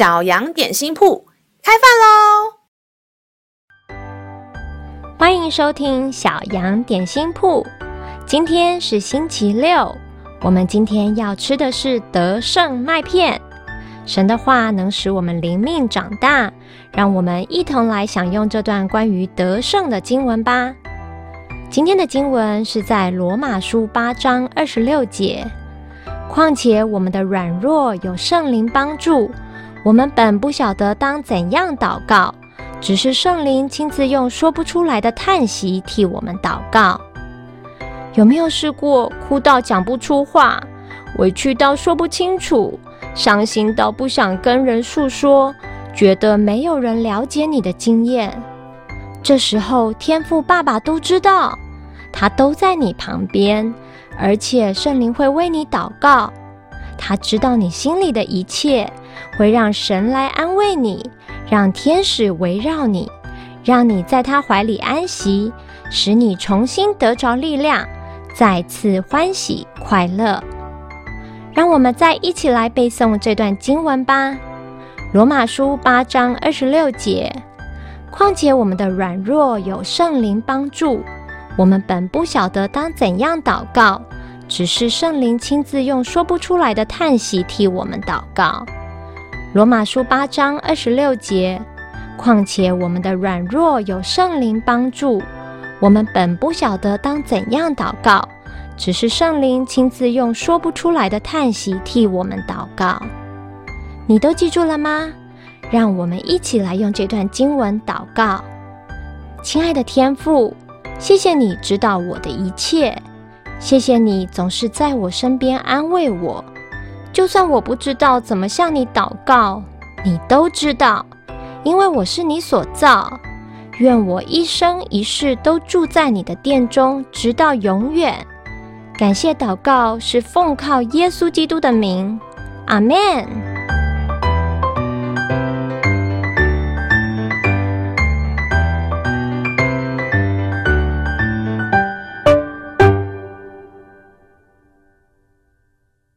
小羊点心铺开饭喽！欢迎收听小羊点心铺。今天是星期六，我们今天要吃的是德胜麦片。神的话能使我们灵命长大，让我们一同来享用这段关于得胜的经文吧。今天的经文是在罗马书八章二十六节。况且我们的软弱有圣灵帮助，我们本不晓得当怎样祷告，只是圣灵亲自用说不出来的叹息替我们祷告。有没有试过哭到讲不出话，委屈到说不清楚，伤心到不想跟人诉说，觉得没有人了解你的经验？这时候，天父爸爸都知道，他都在你旁边，而且圣灵会为你祷告。他知道你心里的一切，会让神来安慰你，让天使围绕你，让你在他怀里安息，使你重新得着力量，再次欢喜快乐。让我们再一起来背诵这段经文吧，《罗马书》八章二十六节。况且我们的软弱有圣灵帮助，我们本不晓得当怎样祷告，只是圣灵亲自用说不出来的叹息替我们祷告。罗马书八章二十六节。况且我们的软弱有圣灵帮助，我们本不晓得当怎样祷告，只是圣灵亲自用说不出来的叹息替我们祷告。你都记住了吗？让我们一起来用这段经文祷告。亲爱的天父，谢谢你知道我的一切，谢谢你总是在我身边安慰我。就算我不知道怎么向你祷告，你都知道，因为我是你所造。愿我一生一世都住在你的殿中，直到永远。感谢祷告是奉靠耶稣基督的名，阿门。